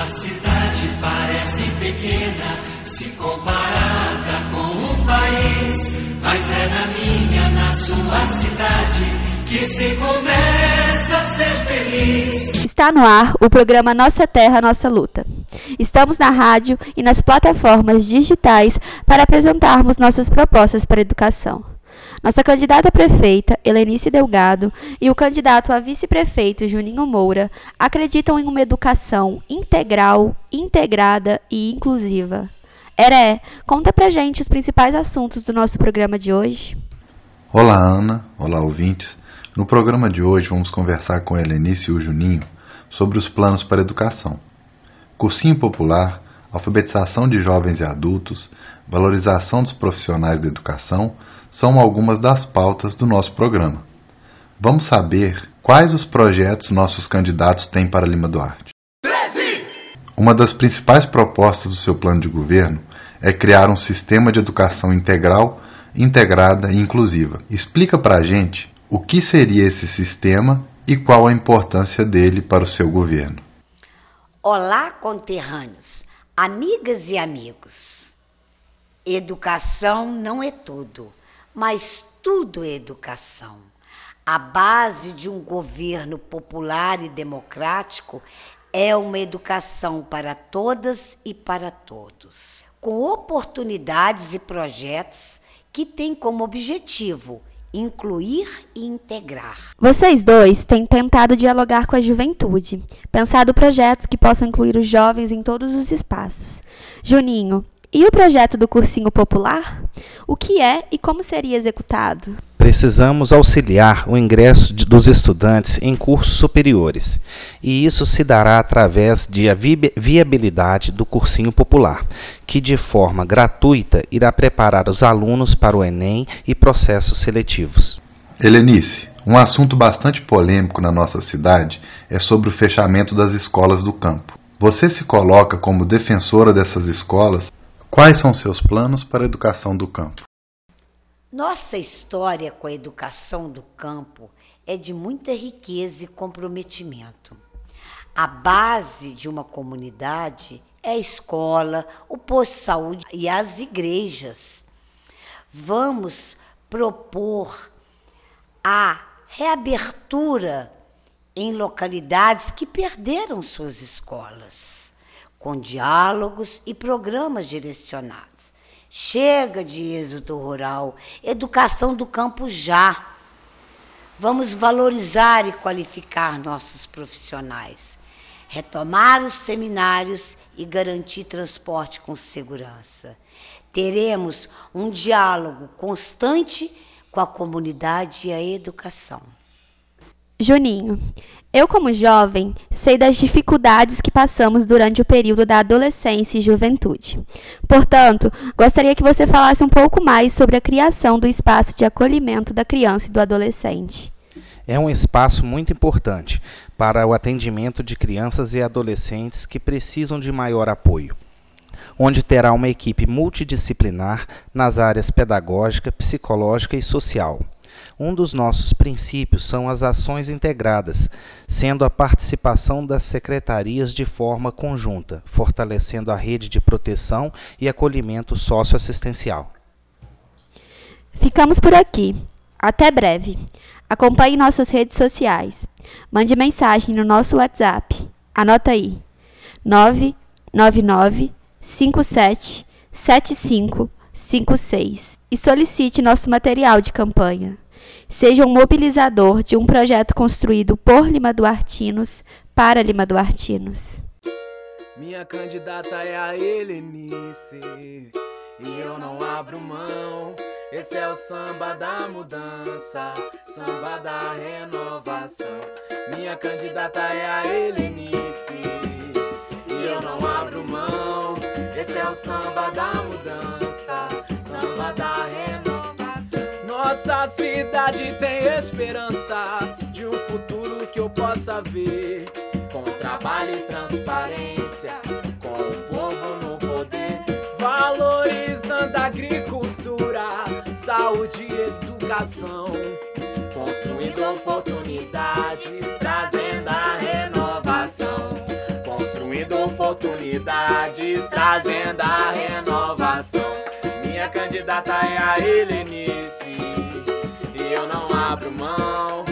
A cidade parece pequena se comparada com o país, mas é na minha, na sua cidade que se começa a ser feliz. Está no ar o programa Nossa Terra, Nossa Luta. Estamos na rádio e nas plataformas digitais para apresentarmos nossas propostas para a educação. Nossa candidata prefeita, Helenice Delgado, e o candidato a vice-prefeito, Juninho Moura, acreditam em uma educação integral, integrada e inclusiva. Heré, conta pra gente os principais assuntos do nosso programa de hoje. Olá, Ana. Olá, ouvintes. No programa de hoje vamos conversar com Helenice e o Juninho sobre os planos para a educação. Cursinho popular, alfabetização de jovens e adultos, valorização dos profissionais da educação são algumas das pautas do nosso programa. Vamos saber quais os projetos nossos candidatos têm para Lima Duarte. 13! Uma das principais propostas do seu plano de governo é criar um sistema de educação integral, integrada e inclusiva. Explica para a gente o que seria esse sistema e qual a importância dele para o seu governo. Olá, conterrâneos, amigas e amigos. Educação não é tudo mas tudo é educação. A base de um governo popular e democrático é uma educação para todas e para todos, com oportunidades e projetos que têm como objetivo incluir e integrar. Vocês dois têm tentado dialogar com a juventude, pensado projetos que possam incluir os jovens em todos os espaços. Juninho, e o projeto do Cursinho Popular? O que é e como seria executado? Precisamos auxiliar o ingresso de, dos estudantes em cursos superiores, e isso se dará através de a vi viabilidade do Cursinho Popular, que de forma gratuita irá preparar os alunos para o Enem e processos seletivos. Helenice, um assunto bastante polêmico na nossa cidade é sobre o fechamento das escolas do campo. Você se coloca como defensora dessas escolas Quais são seus planos para a educação do campo? Nossa história com a educação do campo é de muita riqueza e comprometimento. A base de uma comunidade é a escola, o posto de saúde e as igrejas. Vamos propor a reabertura em localidades que perderam suas escolas com diálogos e programas direcionados. Chega de êxodo rural, educação do campo já. Vamos valorizar e qualificar nossos profissionais, retomar os seminários e garantir transporte com segurança. Teremos um diálogo constante com a comunidade e a educação. Juninho, eu, como jovem, sei das dificuldades que passamos durante o período da adolescência e juventude. Portanto, gostaria que você falasse um pouco mais sobre a criação do espaço de acolhimento da criança e do adolescente. É um espaço muito importante para o atendimento de crianças e adolescentes que precisam de maior apoio onde terá uma equipe multidisciplinar nas áreas pedagógica, psicológica e social um dos nossos princípios são as ações integradas, sendo a participação das secretarias de forma conjunta, fortalecendo a rede de proteção e acolhimento socioassistencial. Ficamos por aqui. Até breve. Acompanhe nossas redes sociais. Mande mensagem no nosso WhatsApp. Anota aí: 999 57 7556 e solicite nosso material de campanha seja um mobilizador de um projeto construído por Lima Duartinos para Lima Duartinos. Minha candidata é a Helenice e eu não abro mão. Esse é o samba da mudança, samba da renovação. Minha candidata é a Helenice e eu não abro mão. Esse é o samba da mudança, samba da renovação. Nossa cidade tem esperança de um futuro que eu possa ver. Com trabalho e transparência, com o povo no poder, valorizando a agricultura, saúde e educação, construindo oportunidades, trazendo oportunidades, trazendo a renovação. Minha candidata é a Helenice, e eu não abro mão.